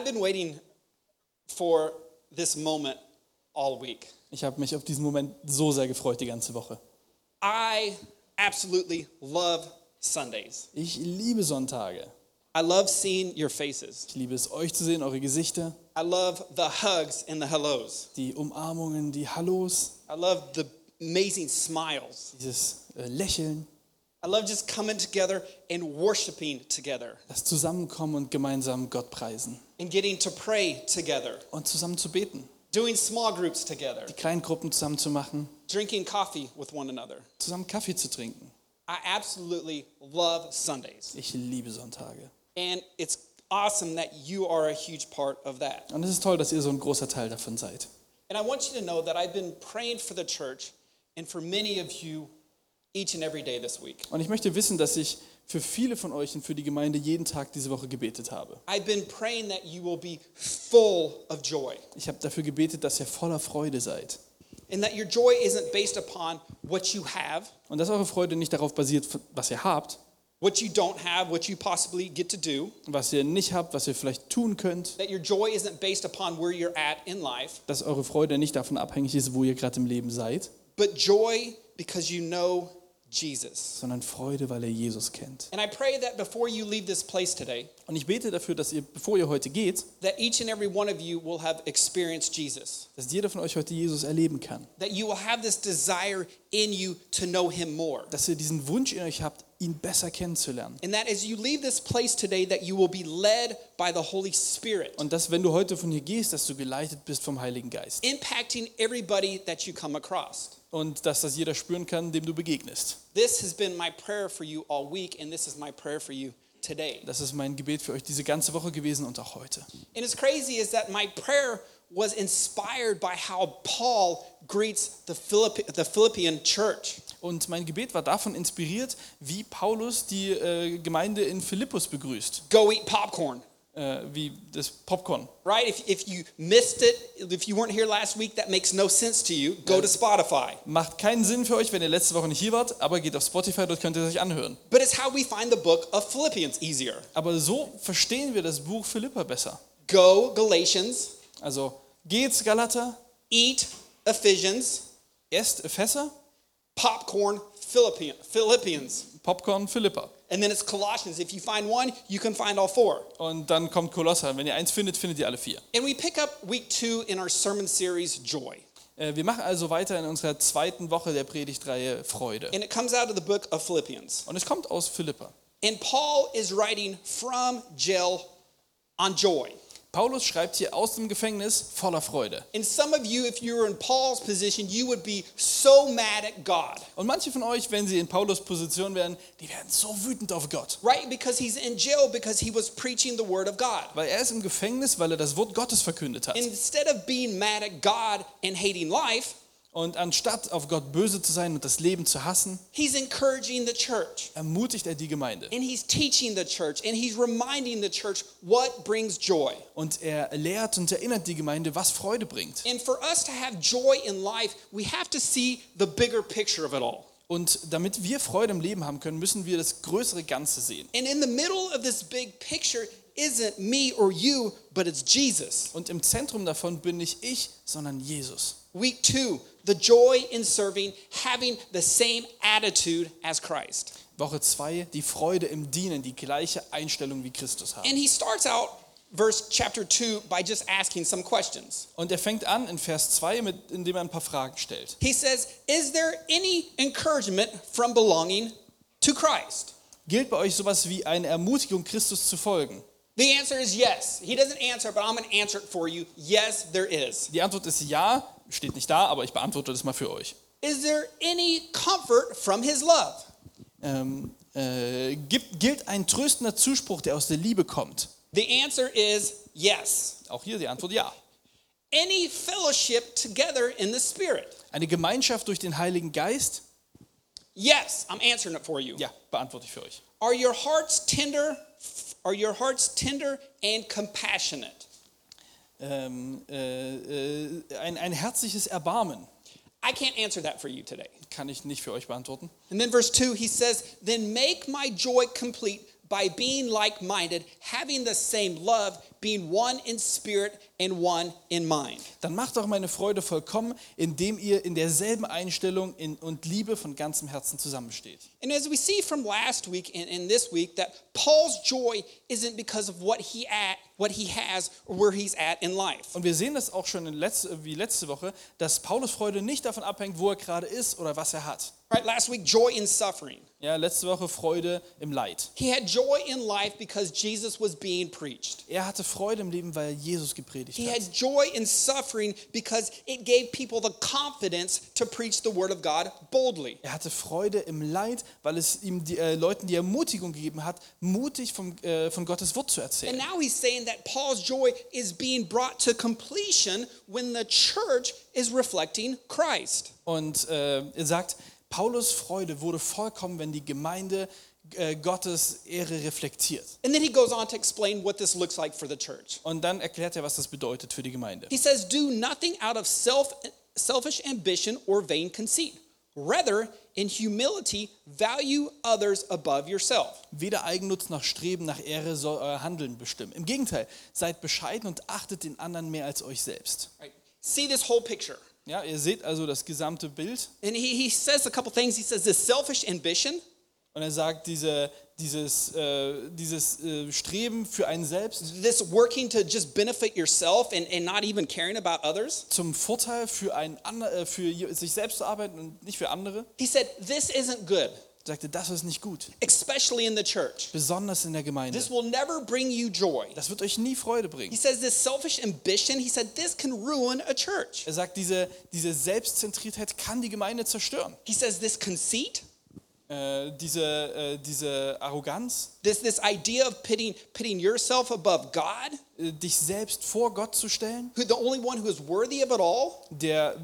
I've been waiting for this moment all week. Ich habe mich auf diesen Moment so sehr gefreut die ganze Woche. I absolutely love Sundays. Ich liebe Sonntage. I love seeing your faces. Ich liebe es, euch zu sehen, eure Gesichter, I love the hugs and the hellos. die Umarmungen, die Hallos, I love the amazing smiles. dieses äh, Lächeln, I love just coming together and worshiping together das Zusammenkommen und gemeinsam Gott preisen and getting to pray together, und zusammen zu beten, doing small groups together, die Kleingruppen zusammen zu machen, drinking coffee with one another. zusammen Kaffee zu trinken. I absolutely love Sundays. Ich liebe Sonntage. And it's awesome that you are a huge part of that. Und es ist toll, dass ihr so ein großer Teil davon seid. And I want you to know that I've been praying for the church and for many of you each and every day this week. Und ich möchte wissen, dass ich für viele von euch und für die Gemeinde jeden Tag diese Woche gebetet habe. I've been praying that you will be full of joy. Ich habe dafür gebetet, dass ihr voller Freude seid. and that your joy isn't based upon what you have, Und dass eure Freude nicht darauf basiert, was ihr habt, what you don't have, what you possibly get to do, was ihr nicht habt, was ihr vielleicht tun könnt, that your joy isn't based upon where you're at in life, dass eure Freude nicht davon abhängig ist, wo ihr gerade im Leben seid, but joy because you know Jesus. sondern Freude, weil ihr Jesus kennt. And I pray that before you leave this place today, Und ich bete dafür, dass ihr, bevor ihr heute geht, that each and every one of you will have experienced Jesus. dass jeder von euch heute Jesus erleben kann. That you will have this desire in you to know him more. Dass ihr diesen Wunsch in euch habt, ihn besser kennenzulernen. And that as you leave this place today, that you will be led by the Holy Spirit, Und dass, wenn du heute von hier gehst, dass du geleitet bist vom Heiligen Geist. impacting everybody that you come across. Und dass das jeder spüren kann, dem du begegnest. This has been my prayer for you all week, and this is my prayer for you today. Das ist mein Gebet für euch diese ganze Woche gewesen und auch heute. And it's crazy is that my prayer was inspired by how Paul greets the, Philippi- the Philippian church. Und mein Gebet war davon inspiriert, wie Paulus die äh, Gemeinde in Philippus begrüßt. Go eat popcorn. Äh, wie das Popcorn. Right? If, if you missed it, if you weren't here last week, that makes no sense to you. Go to Spotify. Macht keinen Sinn für euch, wenn ihr letzte Woche nicht hier wart, aber geht auf Spotify, dort könnt ihr es euch anhören. But it's how we find the book of Philippians easier. Aber so verstehen wir das Buch Philippa besser. Go Galatians, Also geht's Galater, eat Ephesians, esst Epheser, popcorn Philippian, Philippians. Popcorn Philippa. And then it's Colossians. If you find one, you can find all four. Und dann kommt Kolosser. Wenn ihr eins findet, findet ihr alle vier. And we pick up week two in our sermon series, Joy. Äh, Wir machen also weiter in unserer zweiten Woche der Predigtreihe Freude. And it comes out of the book of Philippians. Und es kommt aus Philippa. And Paul is writing from jail on joy. Paulus schreibt hier aus dem Gefängnis voller Freude. Und manche von euch, wenn sie in Paulus Position wären, die werden so wütend auf Gott. right? Because he's in jail because he was preaching the word of God. Weil er ist im Gefängnis, weil er das Wort Gottes verkündet hat. Instead of being mad at God and hating life, Und anstatt auf Gott böse zu sein und das Leben zu hassen, he's encouraging the church. ermutigt er die Gemeinde. And he's teaching the church and he's reminding the church what brings joy. Und er lehrt und erinnert die Gemeinde, was Freude bringt. And for us to have joy in life, we have to see the bigger picture of it all. Und damit wir Freude im Leben haben können, müssen wir das größere Ganze sehen. And in the middle of this big picture isn't me or you, but it's Jesus. Und im Zentrum davon bin nicht ich, sondern Jesus. Week two, the joy in serving, having the same attitude as Christ. Woche 2, die Freude im Dienen, die gleiche Einstellung wie Christus haben. And he starts out verse chapter 2 by just asking some questions. Und er fängt an in Vers 2, mit, indem er ein paar Fragen stellt. He says, Is there any encouragement from belonging to Christ? Gilt bei euch sowas wie eine Ermutigung, Christus zu folgen? The answer is yes. He doesn't answer, but I'm going to answer it for you. Yes, there is. Die Antwort ist ja, steht nicht da, aber ich beantworte das mal für euch. Is there any comfort from his love? Ähm, äh, gibt, gilt ein tröstender Zuspruch, der aus der Liebe kommt? The answer is yes. Auch hier die Antwort ja. Any fellowship together in the Spirit? Eine Gemeinschaft durch den Heiligen Geist? Yes, I'm answering it for you. Ja, beantworte ich für euch. Are your hearts tender? Are your hearts tender and compassionate? Ähm, äh, äh, ein, ein herzliches Erbarmen I can't answer that for you today. kann ich nicht für euch beantworten. And then verse 2, he says, Then make my joy complete by being like minded, having the same love, being one in spirit and one in mind. Dann macht doch meine Freude vollkommen, indem ihr in derselben Einstellung in, und Liebe von ganzem Herzen zusammensteht. And as we see from last week and, and this week, that Paul's joy isn't because of what he at, what he has or where he's at in life. Und wir sehen das auch schon in letzte, wie letzte Woche, dass Paulus Freude nicht davon abhängt, wo er gerade ist oder was er hat. Right? Last week, joy in suffering. Ja, letzte Woche Freude im Leid. He had joy in life because Jesus was being preached. Er hatte Freude im Leben, weil Jesus gepredigt He hat. had joy in suffering because it gave people the confidence to preach the word of God boldly. Er hatte Freude im Leid, weil es ihm die äh, Leuten die Ermutigung gegeben hat, mutig vom, äh, von Gottes Wort zu And erzählen. now he's saying that Paul's joy is being brought to completion when the church is reflecting Christ. Und äh, er sagt, Paulus Freude wurde vollkommen, wenn die Gemeinde äh, Gottes Ehre reflektiert. And then he goes on to explain what this looks like for the church. Und dann erklärt er, was das bedeutet für die Gemeinde. He says, Do nothing out of self, selfish ambition or vain conceit. Rather, in humility, value others above yourself. Weder Eigennutz noch Streben nach Ehre soll euer Handeln bestimmen. Im Gegenteil, seid bescheiden und achtet den anderen mehr als euch selbst. Right? See this whole picture. Ja, ihr seht also das gesamte Bild. And he, he says a couple things. He says, This selfish ambition, Und er sagt, diese, dieses, äh, dieses äh, Streben für einen selbst this working to just benefit yourself and, and not even caring about others. zum Vorteil für, einen, äh, für sich selbst zu arbeiten und nicht für andere, He said, This isn't good, sagte, das ist nicht gut. especially in the church. Besonders in der Gemeinde. This will never bring you joy. Das wird euch nie Freude He bringen. says, This selfish ambition, he said, this can ruin a church. Er sagt, diese, diese Selbstzentriertheit kann die Gemeinde zerstören. He says, This conceit, Äh, diese, äh, diese Arroganz, this, this idea of pitting, pitting yourself above God, äh, dich selbst vor Gott zu stellen, who the only one who is worthy of it all. der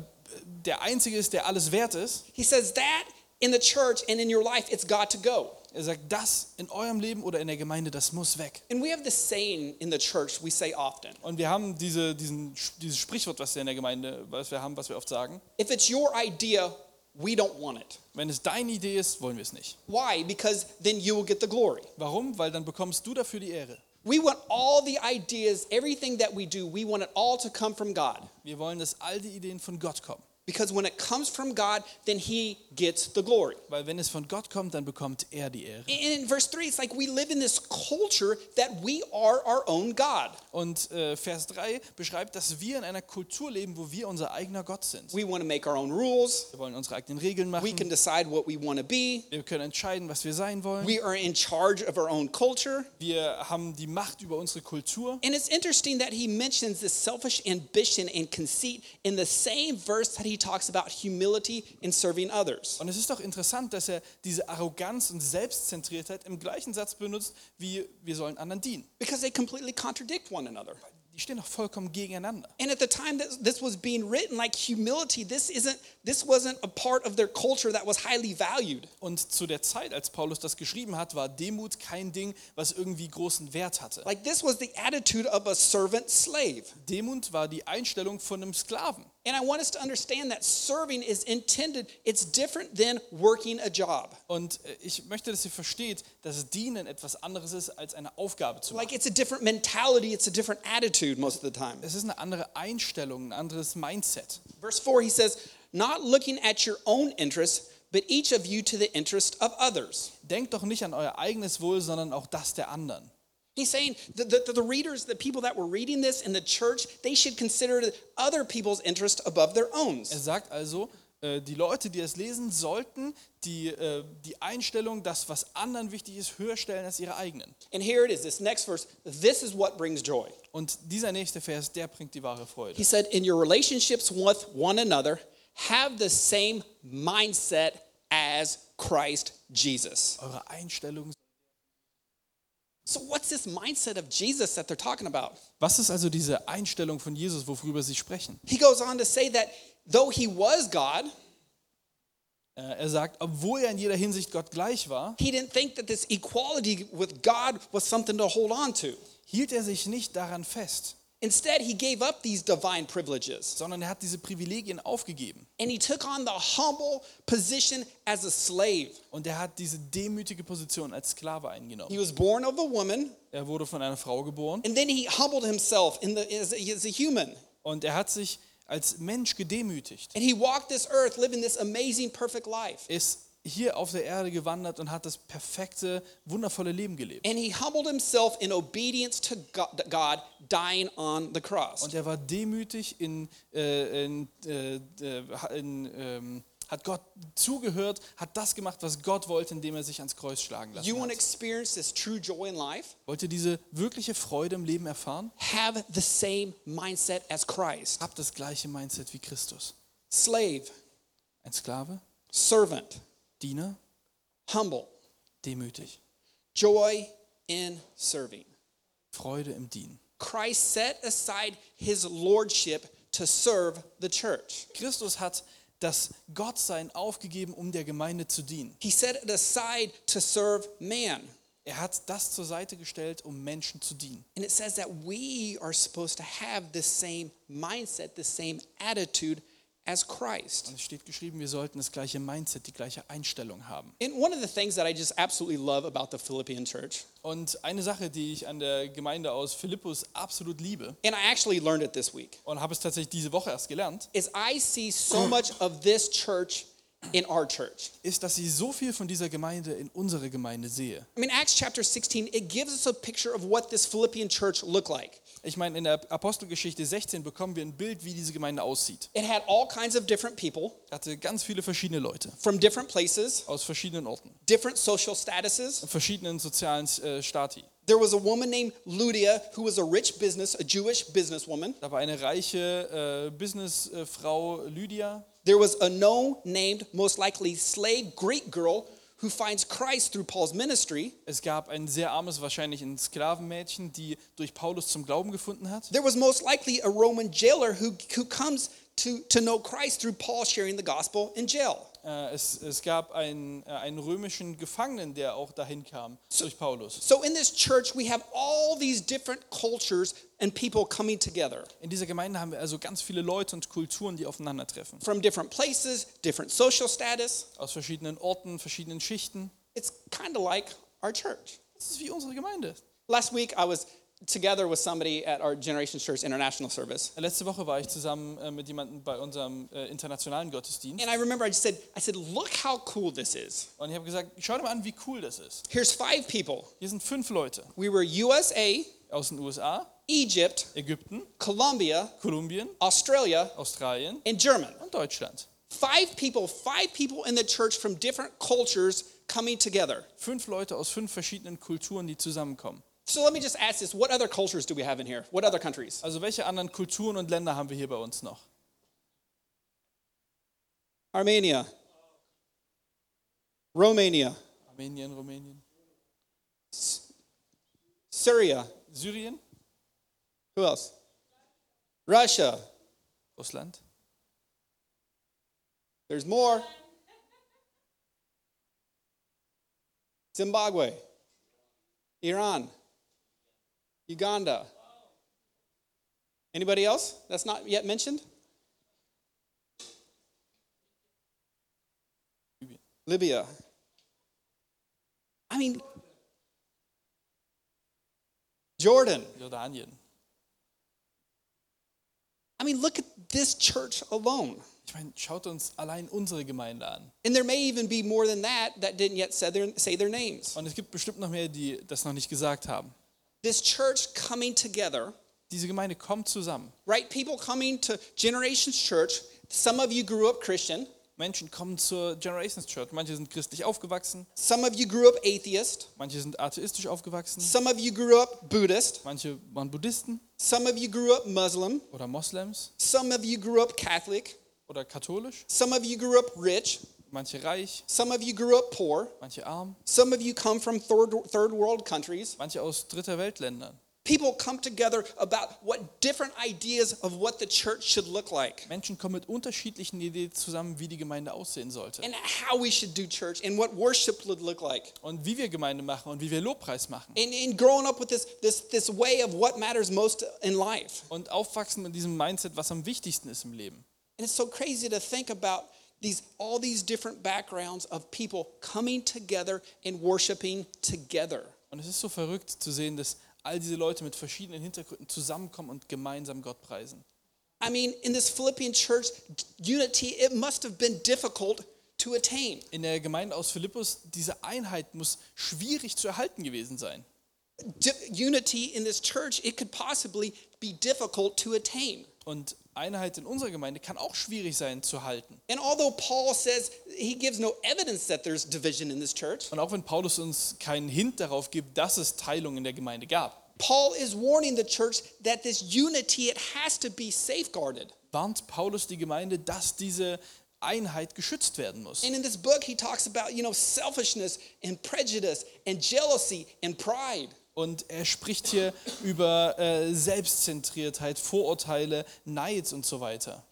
der Einzige ist, der alles wert ist. He says that in the church and in your life, it's got to go. Er sagt, das in eurem Leben oder in der Gemeinde, das muss weg. And we have this saying in the church we say often Und wir haben diese, diesen, dieses Sprichwort, was wir in der Gemeinde, was wir haben, was wir oft sagen. if it's your idea, we don't want it. Wenn es deine Idee ist, wollen wir es nicht. Why? Because then you will get the glory. Warum? Weil dann bekommst du dafür die Ehre. We want all the ideas, everything that we do, we want it all to come from God. Wir wollen, dass all die Ideen von Gott kommen. Because when it comes from God, then He gets the glory. Weil wenn es von Gott kommt, dann bekommt er die Ehre. And in verse 3, it's like we live in this culture that we are our own God. Und äh, Vers 3 beschreibt, dass wir in einer Kultur leben, wo wir unser eigener Gott sind. We want to make our own rules. Wir wollen unsere eigenen Regeln We can decide what we want to be. Wir können entscheiden, was wir sein wollen. We are in charge of our own culture. Wir haben die Macht über unsere Kultur. And it's interesting that he mentions this selfish ambition and conceit in the same verse that he talks about humility in serving others. Und es ist doch interessant, dass er diese Arroganz und Selbstzentriertheit im gleichen Satz benutzt, wie wir sollen anderen dienen. Because they completely contradict one another. Die stehen doch vollkommen gegeneinander. And at the time that this was being written, like humility, this isn't this wasn't a part of their culture that was highly valued. Und zu der Zeit, als Paulus das geschrieben hat, war Demut kein Ding, was irgendwie großen Wert hatte. Like this was the attitude of a servant slave. Demut war die Einstellung von einem Sklaven. And I want us to understand that serving is intended, it's different than working a job. Und äh, ich möchte, dass ihr versteht, dass Dienen etwas anderes ist, als eine Aufgabe zu machen. Like it's a different mentality, it's a different attitude most of the time. Es ist eine andere Einstellung, ein anderes Mindset. Verse 4, he says, Not looking at your own interests, but each of you to the interest of others. Denkt doch nicht an euer eigenes Wohl, sondern auch das der anderen. He's saying that the, the readers, the people that were reading this in the church, they should consider other people's interest above their own. Er sagt also, äh, die Leute, die es lesen, sollten die, äh, die Einstellung, das, was anderen wichtig ist, höher stellen als ihre eigenen. And here it is, this next verse. This is what brings joy. Und dieser nächste Vers, der bringt die wahre Freude. He said, In your relationships with one another, have the same mindset as Christ Jesus. Eure Einstellung. So, what's this mindset of Jesus that they're talking about? Was ist also diese Einstellung von Jesus, worüber sie sprechen? He goes on to say that though he was God, Äh, Er sagt, obwohl er in jeder Hinsicht Gott gleich war, he didn't think that this equality with God was something to hold on to. hielt er sich nicht daran fest. Instead, he gave up these divine privileges sondern er hat diese Privilegien aufgegeben. and he took on the humble position as a slave. Und er hat diese demütige Position als Sklave eingenommen. He was born of a woman Er wurde von einer Frau geboren and then he humbled himself in the, as, a, as a human. und er hat sich als Mensch gedemütigt. And he walked this earth living this amazing, perfect life. Ist hier auf der Erde gewandert und hat das perfekte, wundervolle Leben gelebt. And he humbled himself in obedience to Go- God, dying on the cross. Und er war demütig in, äh, in, äh, in ähm, hat Gott zugehört, hat das gemacht, was Gott wollte, indem er sich ans Kreuz schlagen lassen You hat. experience this true joy in life? Wollt ihr diese wirkliche Freude im Leben erfahren? Have the same mindset as Christ. Habt das gleiche Mindset wie Christus. Slave, Ein Sklave, servant, Diener, humble, demütig, joy in serving. Freude im Dienen. Christ set aside his lordship to serve the church. Christus hat das Gottsein aufgegeben, um der Gemeinde zu dienen. He set it aside to serve man. Er hat das zur Seite gestellt, um Menschen zu dienen. And it says that we are supposed to have the same mindset, the same attitude as Christ. Es steht geschrieben, wir sollten das gleiche Mindset, die gleiche Einstellung haben. And one of the things that I just absolutely love about the Philippian church, Und eine Sache, die ich an der Gemeinde aus Philippus absolut liebe and I actually learned it this week, und habe es tatsächlich diese Woche erst gelernt, is I see so much of this church in our church. ist, dass ich so viel von dieser Gemeinde in unsere Gemeinde sehe. I mean, Acts chapter 16, it gives us a picture of what this Philippian church looked like. Ich meine, in der Apostelgeschichte 16 bekommen wir ein Bild, wie diese Gemeinde aussieht. It had all kinds of different people Hatte ganz viele verschiedene Leute from different places, aus verschiedenen Orten, different social statuses. verschiedenen sozialen äh, Stati. There was a woman named Lydia who was a rich business, a Jewish businesswoman. Da war eine reiche äh, Businessfrau Lydia. There was a no named, most likely slave Greek girl who finds Christ through Paul's ministry. Es gab ein sehr armes, wahrscheinlich ein Sklavenmädchen, die durch Paulus zum Glauben gefunden hat. There was most likely a Roman jailer who, who comes to, to know Christ through Paul sharing the gospel in jail. Äh, es, es gab einen, äh, einen römischen Gefangenen, der auch dahin kam durch Paulus. So in this church, we have all these different cultures and people coming together In dieser Gemeinde haben wir also ganz viele Leute und Kulturen, die aufeinandertreffen. from different places, different social status. Aus verschiedenen Orten, verschiedenen Schichten. It's kind of like our church. Das ist wie unsere Gemeinde. Last week, I was together with somebody at our Generation Church International service. Letzte Woche war ich zusammen äh, mit jemandem bei unserem äh, internationalen Gottesdienst. And I remember I just said, I said, look how cool this is. Und ich habe gesagt, schau dir mal an, wie cool das ist. Here's five people. Hier sind fünf Leute We were USA, aus den USA, Egypt, Ägypten, Colombia, Kolumbien, Australia, Australien and German. und Deutschland. Five people, five people in the church from different cultures coming together. Fünf Leute aus fünf verschiedenen Kulturen, die zusammenkommen. So let me just ask this what other cultures do we have in here? What other countries? Also welche anderen Kulturen und Länder haben wir hier bei uns noch? Armenia, Romania, Armenien, Rumänien, Syria. Syrien, Who else? Russia. Russland, There's more. Zimbabwe, Iran, Uganda. Anybody else that's not yet mentioned? Libya. I mean, Jordan. Jordanien. I mean, look at this church alone. Ich meine, schaut uns allein unsere Gemeinde an. And there may even be more than that that didn't yet say their, say their names. Und es gibt bestimmt noch mehr, die das noch nicht gesagt haben. This church coming together, Diese Gemeinde kommt zusammen. right? People coming to Generations Church. Some of you grew up Christian, Menschen kommen zur Generations Church. Manche sind christlich aufgewachsen, some of you grew up atheist, manche sind atheistisch aufgewachsen, some of you grew up Buddhist, manche waren Buddhisten. Some of you grew up Muslim, oder Moslems. Some of you grew up Catholic, oder katholisch, some of you grew up rich, manche reich, some of you grew up poor, manche arm, some of you come from third, third world countries. manche aus dritter Weltländern. People come together about what different ideas of what the church should look like Menschen kommen mit unterschiedlichen Ideen zusammen, wie die Gemeinde aussehen sollte. and how we should do church and what worship would look like. Und wie wir Gemeinde machen und wie wir Lobpreis machen. And, and growing up with this, this, this way of what matters most in life. Und aufwachsen mit diesem Mindset, was am wichtigsten ist im Leben. And it's so crazy to think about these all these different backgrounds of people coming together and worshiping together. Und es ist so verrückt zu sehen, dass all diese Leute mit verschiedenen Hintergründen zusammenkommen und gemeinsam Gott preisen. I mean, in this Philippian church, unity, it must have been difficult to attain. In der Gemeinde aus Philippus, diese Einheit muss schwierig zu erhalten gewesen sein. Di- unity in this church, it could possibly be difficult to attain. Und Einheit in unserer Gemeinde kann auch schwierig sein zu halten. And although Paul says he gives no evidence that there's division in this church, Und auch wenn Paulus uns keinen Hint darauf gibt, dass es Teilung in der Gemeinde gab, Paul is warning the church that this unity, it has to be safeguarded. warnt Paulus die Gemeinde, dass diese Einheit geschützt werden muss. And in this book, he talks about, you know, selfishness and prejudice and jealousy and pride. Und er spricht hier über äh, Selbstzentriertheit, Vorurteile, Neid und so weiter.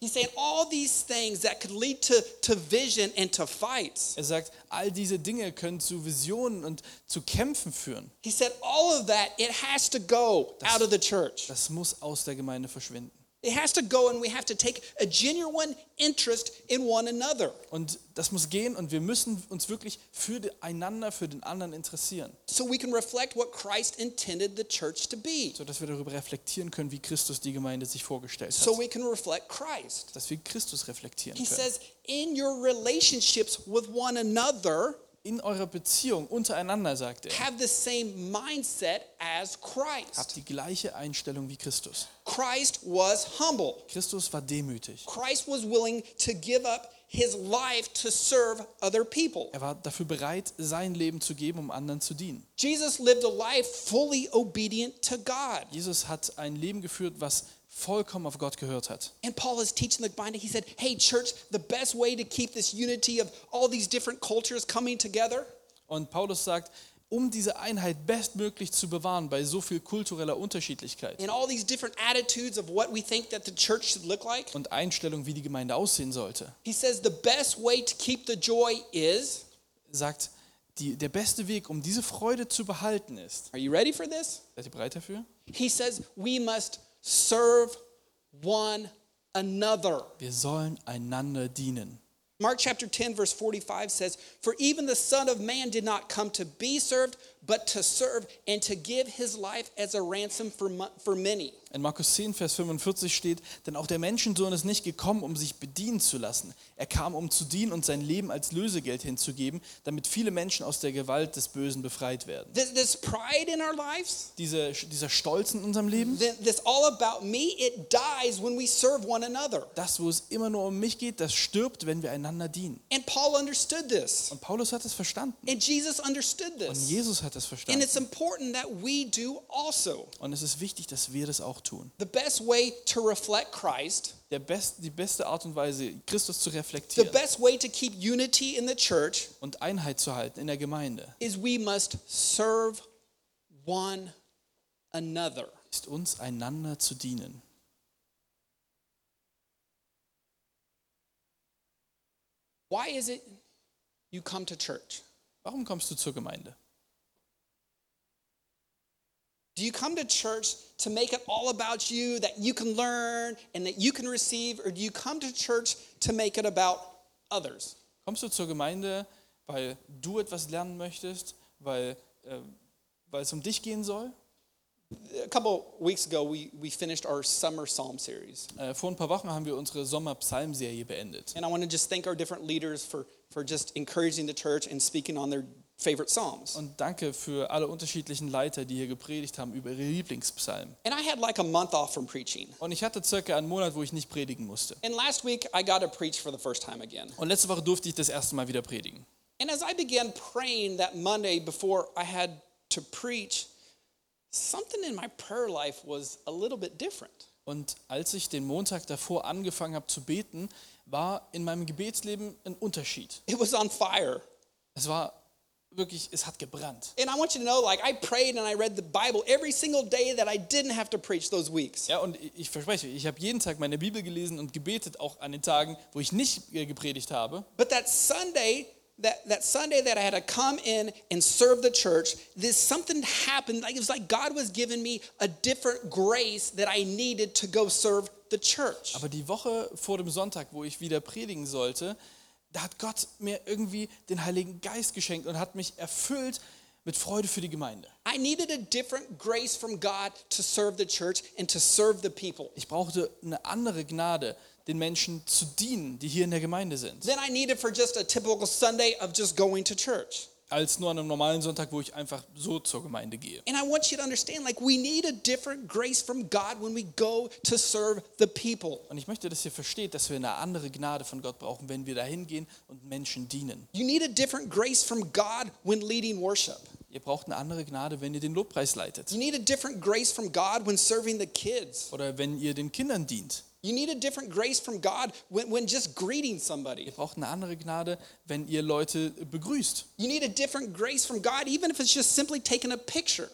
Er sagt, all diese Dinge können zu Visionen und zu Kämpfen führen. He said all of that, it has to go out of the church. Das muss aus der Gemeinde verschwinden. It has to go, and we have to take a genuine interest in one another Und das muss gehen und wir müssen uns wirklich für einander, für den anderen interessieren, so we can reflect what Christ intended the church to be, sodass wir darüber reflektieren können, wie Christus die Gemeinde sich vorgestellt so hat. we can reflect Christ. Dass wir Christus reflektieren He können. says, in your relationships with one another, In eurer Beziehung untereinander, sagt er, have the same mindset as Christ. habt die gleiche Einstellung wie Christus. Christ was humble. Christus war demütig. Christ was willing to give up his life to serve other people. Er war dafür bereit, sein Leben zu geben, um anderen zu dienen. Jesus lived a life fully obedient to God. Jesus hat ein Leben geführt, was vollkommen auf Gott gehört hat. And Paul is teaching the Gemeinde. He said, Hey, church, the best way to keep this unity of all these different cultures coming together Und Paulus sagt, um diese Einheit bestmöglich zu bewahren bei so viel kultureller Unterschiedlichkeit and all these different attitudes of what we think that the church should look like, und Einstellung, wie die Gemeinde aussehen sollte, he says the best way to keep the joy is. sagt, die, der beste Weg, um diese Freude zu behalten ist. Are you ready for this? Seid ihr bereit dafür? He says we must serve one another. Wir sollen einander dienen. Mark chapter 10, verse 45 says, For even the Son of Man did not come to be served, but to serve and to give his life as a ransom for, for many. In Markus 10, Vers 45 steht, denn auch der Menschensohn ist nicht gekommen, um sich bedienen zu lassen. Er kam, um zu dienen und sein Leben als Lösegeld hinzugeben, damit viele Menschen aus der Gewalt des Bösen befreit werden. This, this pride in our lives, Diese, dieser Stolz in unserem Leben, th- this all about me, it dies when we serve one another. das, wo es immer nur um mich geht, das stirbt, wenn wir einander dienen. And Paul understood this. Und Paulus hat es verstanden. And Jesus understood Und this. Jesus hat es And verstanden. it's important that we do also. Und es ist wichtig, dass wir das auch tun. The best way to reflect Christ, Der best, die beste Art und Weise, Christus zu the reflektieren best way to keep unity in the church und Einheit zu halten in der Gemeinde, is we must serve one another. ist uns einander zu dienen. Why is it you come to church? Warum kommst du zur Gemeinde? Do you come to church to make it all about you, that you can learn and that you can receive, or do you come to church to make it about others? Kommst du zur Gemeinde, weil du etwas lernen möchtest, weil, äh, weil es um dich gehen soll? A couple weeks ago, we, we finished our summer psalm series. Äh, vor ein paar Wochen haben wir unsere Sommer-Psalmserie beendet. And I want to just thank our different leaders for, for just encouraging the church and speaking on their favorite psalms. Und danke für alle unterschiedlichen Leiter, die hier gepredigt haben über ihre Lieblingspsalmen. And I had like a month off from preaching. Und ich hatte circa einen Monat, wo ich nicht predigen musste. And last week, I got to preach for the first time again. Und letzte Woche durfte ich das erste Mal wieder predigen. And as I began praying that Monday before I had to preach, something in my prayer life was a little bit different. Und als ich den Montag davor angefangen habe zu beten, war in meinem Gebetsleben ein Unterschied. It was on fire. Es war wirklich, es hat gebrannt. And I want you to know, like, I prayed and I read the Bible every single day that I didn't have to preach those weeks. Ja, und ich- verspreche, ich habe jeden Tag meine Bibel gelesen und gebetet, auch an den Tagen, wo ich nicht äh, gepredigt habe. But that Sunday, that, that Sunday that I had to come in and serve the church, this something happened. Like it was like God was giving me a different grace that I needed to go serve the church. Aber die Woche vor dem Sonntag, wo ich wieder predigen sollte, da hat Gott mir irgendwie den Heiligen Geist geschenkt und hat mich erfüllt mit Freude für die Gemeinde. I needed a different grace from God to serve the church and to serve the people. Ich brauchte eine andere Gnade, den Menschen zu dienen, die hier in der Gemeinde sind, Than I needed for just a typical Sunday of just going to church. Als nur an einem normalen Sonntag, wo ich einfach so zur Gemeinde gehe. And I want you to understand like we need a different grace from God when we go to serve the people. Und ich möchte, dass ihr versteht, dass wir eine andere Gnade von Gott brauchen, wenn wir da hingehen und Menschen dienen. You need a different grace from God when leading worship. Ihr braucht eine andere Gnade, wenn ihr den Lobpreis leitet You need a different grace from God when serving the kids. oder wenn ihr den Kindern dient. You need a different grace from God when, when just greeting somebody. Ihr braucht eine andere Gnade, wenn ihr Leute begrüßt. You need a different grace from God, even if it's just simply taking a picture.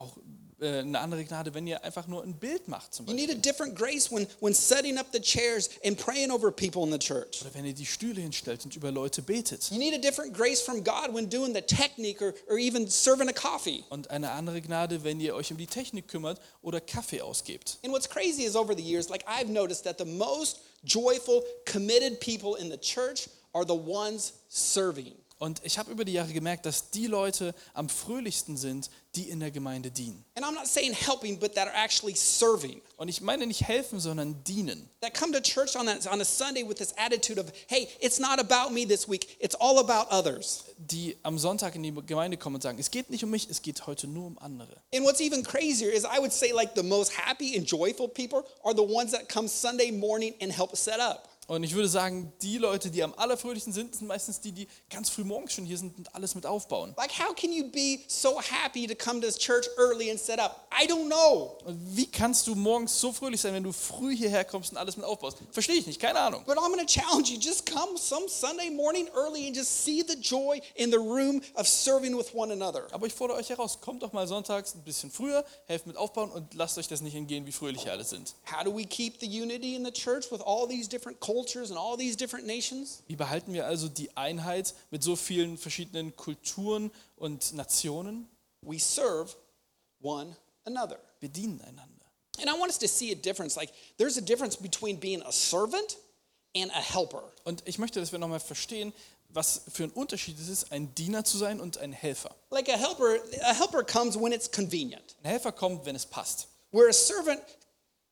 Auch eine andere Gnade, wenn ihr einfach nur ein Bild macht zum You Beispiel. need a different grace when, when setting up the chairs and praying over people in the church. Oder wenn ihr die Stühle hinstellt und über Leute betet. You need a different grace from God when doing the technique or, or even serving a coffee. Und eine andere Gnade, wenn ihr euch um die Technik kümmert oder Kaffee ausgebt. And what's crazy is over the years, like I've noticed that the most joyful, committed people in the church are the ones serving. Und ich habe über die Jahre gemerkt, dass die Leute am fröhlichsten sind, die in der Gemeinde dienen. And I'm not saying helping, but that are actually serving. Und ich meine nicht helfen, sondern dienen. That come to church on, that, on a Sunday with this attitude of, hey, it's not about me this week, it's all about others. Die am Sonntag in die Gemeinde kommen und sagen, es geht nicht um mich, es geht heute nur um andere. And what's even crazier is I would say like the most happy and joyful people are the ones that come Sunday morning and help set up. Und ich würde sagen, die Leute, die am allerfröhlichsten sind, sind meistens die, die ganz früh morgens schon hier sind und alles mit aufbauen. Like, how can you be so happy to come to church early and set up? I don't know. Und wie kannst du morgens so fröhlich sein, wenn du früh hierher kommst und alles mit aufbaust? Verstehe ich nicht, keine Ahnung. But I'm going to challenge you just come some Sunday morning early and just see the joy in the room of serving with one another. Aber ich fordere euch heraus, kommt doch mal sonntags ein bisschen früher, helft mit aufbauen und lasst euch das nicht entgehen, wie fröhlich alle sind. How do we keep the unity in the church with all these different cultures and all these different nations? Wie behalten wir also die Einheit mit so vielen verschiedenen Kulturen und Nationen? We serve one another. Wir dienen einander. And I want us to see a difference. Like, there's a difference between being a servant and a helper. Und ich möchte, dass wir nochmal verstehen, was für ein Unterschied es ist, ein Diener zu sein und ein Helfer. Like, a helper, a helper comes when it's convenient, Ein Helfer kommt, wenn es passt. where a servant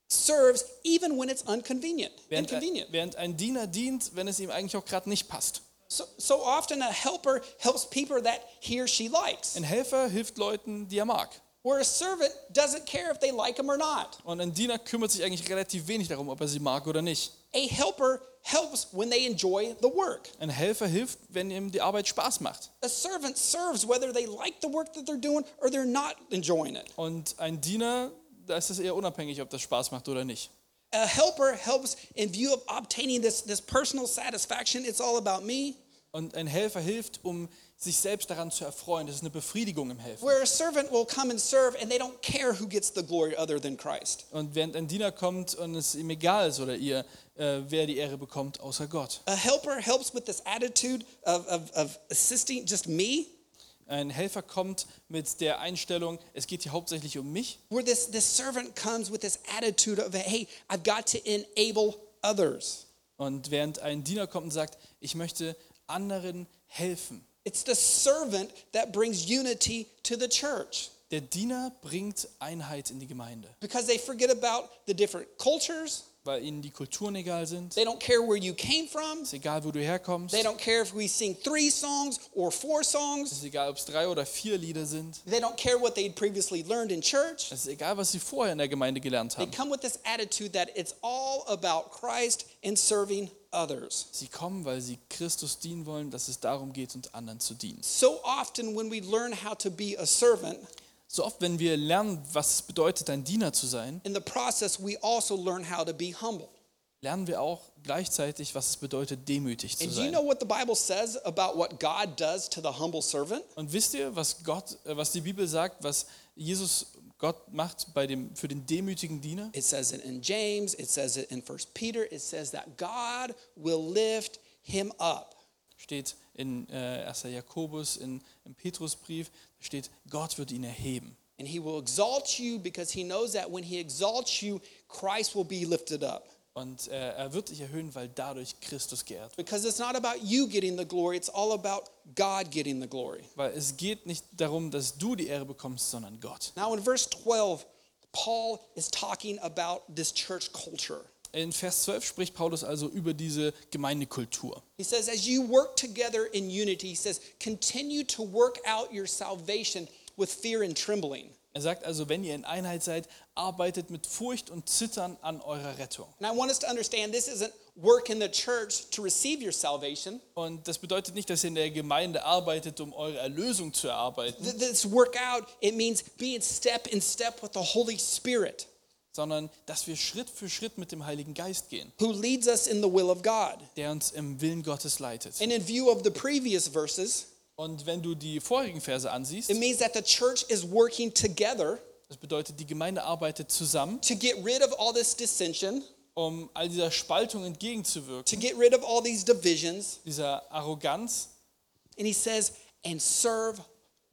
serves even when it's inconvenient. Während, Inconvenient. während ein Diener dient, wenn es ihm eigentlich auch gerade nicht passt. So, so often a helper helps people that he or she likes, Ein Helfer hilft Leuten, die er mag. where a servant doesn't care if they like him or not. Und ein Diener kümmert sich eigentlich relativ wenig darum, ob er sie mag oder nicht. A helper helps when they enjoy the work. Ein Helfer hilft, wenn ihm die Arbeit Spaß macht. A servant serves whether they like the work that they're doing or they're not enjoying it. Und ein Diener, da ist es eher unabhängig, ob das Spaß macht oder nicht. A helper helps in view of obtaining this, this personal satisfaction. It's all about me. Und ein Helfer hilft, um sich selbst daran zu erfreuen. Das ist eine Befriedigung im Helfen. Where a servant will come and serve and they don't care who gets the glory other than Christ. Und während ein Diener kommt und es ihm egal ist oder ihr, äh, wer die Ehre bekommt, außer Gott. A helper helps with this attitude of, of, of assisting just me, Ein Helfer kommt mit der Einstellung, es geht hier hauptsächlich um mich. where this, this servant comes with this attitude of, hey, I've got to enable others. Und während ein Diener kommt und sagt, ich möchte anderen helfen. It's the servant that brings unity to the church Der Diener bringt Einheit in die Gemeinde, because they forget about the different cultures. Weil ihnen die Kulturen egal sind. They don't care where you came from. Es ist egal, wo du herkommst. They don't care if we sing three songs or four Es songs. ist egal, ob es drei oder vier Lieder sind. They don't care what they'd previously learned in church. Es ist egal, was sie vorher in der Gemeinde gelernt They haben. come with this attitude that it's all about Christ and serving others. Sie kommen, weil sie Christus dienen wollen, dass es darum geht, und anderen zu dienen. So often, when we learn how to be a servant, So oft, wenn wir lernen, was es bedeutet, ein Diener zu sein, in the process, we also learn how to be humble. lernen wir auch gleichzeitig, was es bedeutet, demütig zu And do you sein. know what the Bible says about what God does to the humble servant? Und wisst ihr, was Gott, äh, was die Bibel sagt, was Jesus Gott macht bei dem, für den demütigen Diener? It says it in James, it says it in 1 Peter, it says that God will lift him up. Steht in äh, 1. Jakobus, in, im Petrusbrief, steht, Gott wird ihn erheben. And he will exalt you because he knows that when he exalts you, Christ will be lifted up. Und äh, er wird dich erhöhen, weil dadurch Christus geehrt wird. Because it's not about you getting the glory, it's all about God getting the glory. Weil es geht nicht darum, dass du die Ehre bekommst, sondern Gott. Now, in verse 12, Paul is talking about this church culture. In Vers 12 spricht Paulus also über diese Gemeindekultur. He says, as you work together in unity, he says, continue to work out your salvation with fear and trembling. Er sagt also, wenn ihr in Einheit seid, arbeitet mit Furcht und Zittern an eurer Rettung. And I want us to understand this isn't work in the church to receive your salvation. Und das bedeutet nicht, dass ihr in der Gemeinde arbeitet, um eure Erlösung zu erarbeiten, Th- This work out, it means being step in step with the Holy Spirit sondern dass wir Schritt für Schritt mit dem Heiligen Geist gehen, who leads us in the will of God. der uns im Willen Gottes leitet. And in view of the previous verses, Und wenn du die vorigen Verse ansiehst, it means that the church is working together das bedeutet, die Gemeinde arbeitet zusammen, to get rid of all this dissension, um all dieser Spaltung entgegenzuwirken, to get rid of all these divisions. dieser Arroganz And he says, and serve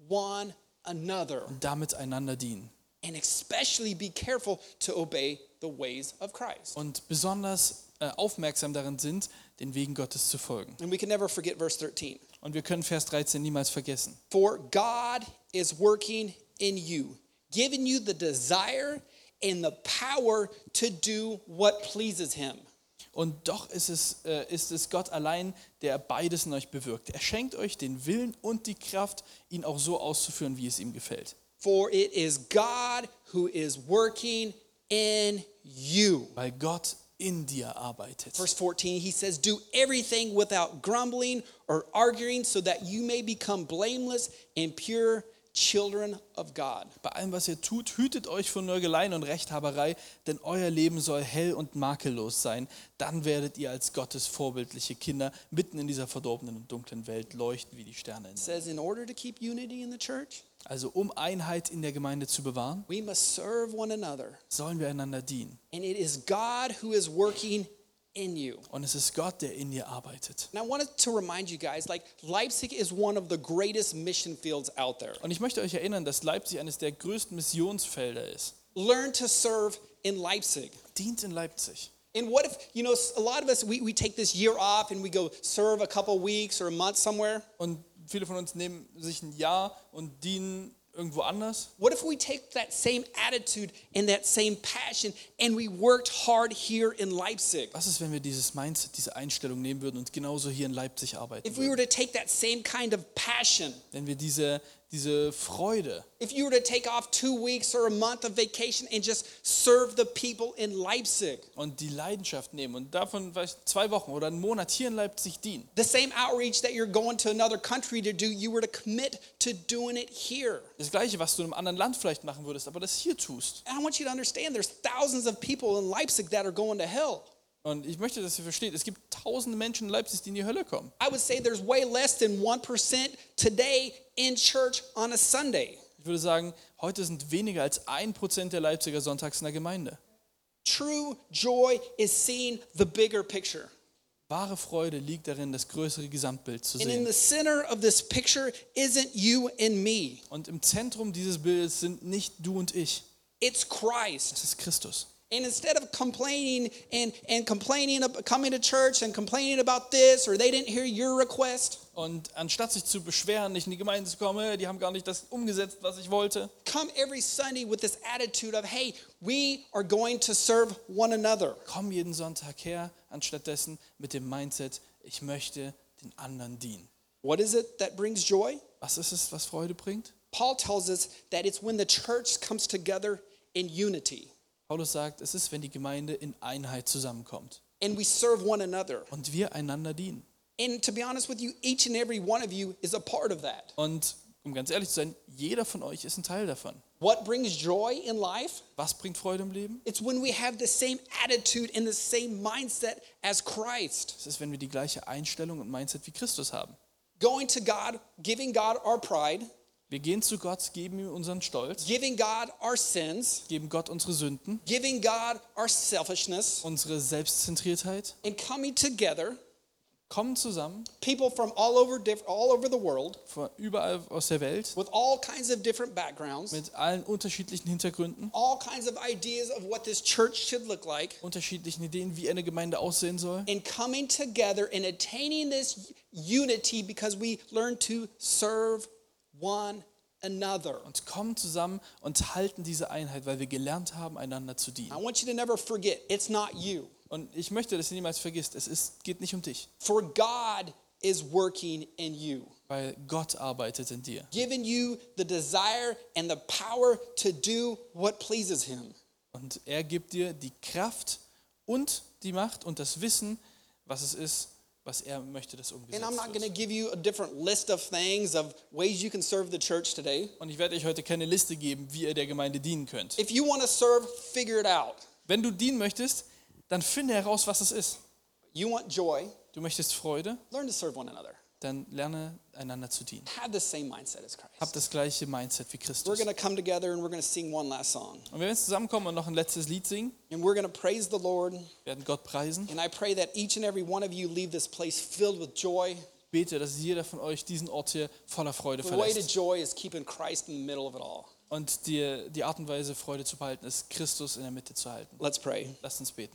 one another. und damit einander dienen. And especially be careful to obey the ways of Christ. Und besonders äh, aufmerksam darin sind, den Wegen Gottes zu folgen. And we can never forget verse 13. Und wir können Vers 13 niemals vergessen. For God is working in you, giving you the desire and the power to do what pleases him. Und doch ist es, äh, ist es Gott allein, der beides in euch bewirkt. Er schenkt euch den Willen und die Kraft, ihn auch so auszuführen, wie es ihm gefällt. For it is God who is working in you. Weil Gott in dir arbeitet. Verse 14, he says, Do everything without grumbling or arguing, so that you may become blameless and pure children of God. Bei allem, was ihr tut, hütet euch vor Nörgeleien und Rechthaberei, denn euer Leben soll hell und makellos sein. Dann werdet ihr als Gottes vorbildliche Kinder mitten in dieser verdorbenen und dunklen Welt leuchten wie die Sterne. in says, In order to keep unity in the church, Also um Einheit in der Gemeinde zu bewahren, sollen wir einander dienen. Und es ist Gott, der in dir arbeitet. Und ich möchte euch erinnern, dass Leipzig eines der größten Missionsfelder ist. Learn to serve in Leipzig. Dient in Leipzig. And what if, you know, a lot of us, we, we take this year off and we go serve a couple weeks or a month somewhere. Und viele von uns nehmen sich ein Jahr und dienen irgendwo anders. What if we take that same attitude and that same passion and we worked hard here in Leipzig? Was ist, wenn wir dieses Mindset, diese Einstellung nehmen würden und genauso hier in Leipzig arbeiten If we würden? were to take that same kind of passion, Wenn wir diese, diese Freude, if you were to take off two weeks or a month of vacation and just serve the people in Leipzig, und die Leidenschaft nehmen und davon zwei Wochen oder einen Monat hier in Leipzig dienen. the same outreach that you're going to another country to do, you were to commit to doing it here. Das gleiche, was du in einem anderen Land vielleicht machen würdest, aber das hier tust. And I want you to understand there's thousands of people in Leipzig that are going to hell. Und ich möchte, dass ihr versteht, es gibt tausende Menschen in Leipzig, die in die Hölle kommen. I would say there's way less than 1% today in church on a Sunday. Ich würde sagen, heute sind weniger als ein Prozent der Leipziger sonntags in der Gemeinde. True joy is seeing the bigger picture. Wahre Freude liegt darin, das größere Gesamtbild zu And in sehen. the center of this picture isn't you and me, Und im Zentrum dieses Bildes sind nicht du und ich, it's Christ. es ist Christus. And instead of complaining and, and complaining, coming to church and complaining about this or they didn't hear your request, Und anstatt sich zu beschweren, nicht in die Gemeinde zu kommen, die haben gar nicht das umgesetzt, was ich wollte, come every Sunday with this attitude of, hey, we are going to serve one another. komm jeden Sonntag her, anstattdessen mit dem Mindset, ich möchte den anderen dienen. What is it that brings joy? Was ist es, was Freude bringt? Paul tells us that it's when the church comes together in unity Paulus sagt, es ist, wenn die Gemeinde in Einheit zusammenkommt and we serve one another. und wir einander dienen. And to be honest with you, each and every one of you is a part of that. Und um ganz ehrlich zu sein, jeder von euch ist ein Teil davon. What brings joy in life? Was bringt Freude im Leben? It's when we have the same attitude and the same mindset as Christ. Es ist, wenn wir die gleiche Einstellung und Mindset wie Christus haben. Going to God, giving God our pride, Wir gehen zu Gott, geben ihm unseren Stolz, giving God our sins, geben Gott unsere Sünden, giving God our selfishness, unsere Selbstzentriertheit, and coming together, kommen zusammen people from all over, all over the world von überall aus der Welt with all kinds of different backgrounds, mit allen unterschiedlichen Hintergründen, all kinds of ideas of what this church should look like, unterschiedlichen Ideen, wie eine Gemeinde aussehen soll. and coming together and attaining this unity because we learn to serve one another. Und kommen zusammen und halten diese Einheit, weil wir gelernt haben, einander zu dienen. I want you to never forget, it's not you. Und ich möchte, dass ihr niemals vergisst, es ist, geht nicht um dich, For God is working in you, weil Gott arbeitet in dir. giving you the desire and the power to do what pleases Him. Und er gibt dir die Kraft und die Macht und das Wissen, was es ist, was er möchte, And I'm umgesetzt not going to wird. give you a different list of things, of ways you can serve the church today. Und ich werde euch heute keine Liste geben, wie ihr der Gemeinde dienen könnt. If you want to serve, figure it out. Wenn du dienen möchtest, dann finde heraus, was es ist. You want joy, Du möchtest Freude, learn to serve one another. Dann lerne einander zu dienen. Have the same mindset as Christ. Hab das gleiche Mindset wie We're Christus. going to come together and we're going to sing one last song. Und wir jetzt zusammenkommen und noch ein letztes Lied singen, And we're going to praise the Lord. werden Gott preisen. And I pray that each and every one of you leave this place filled with joy. Bete, dass jeder von euch diesen Ort hier voller Freude The way to verlässt. joy is keeping Christ in the middle of it all. Und die, die Art und Weise, Freude zu behalten, ist, Christus in der Mitte zu halten. Let's pray. Lasst uns beten.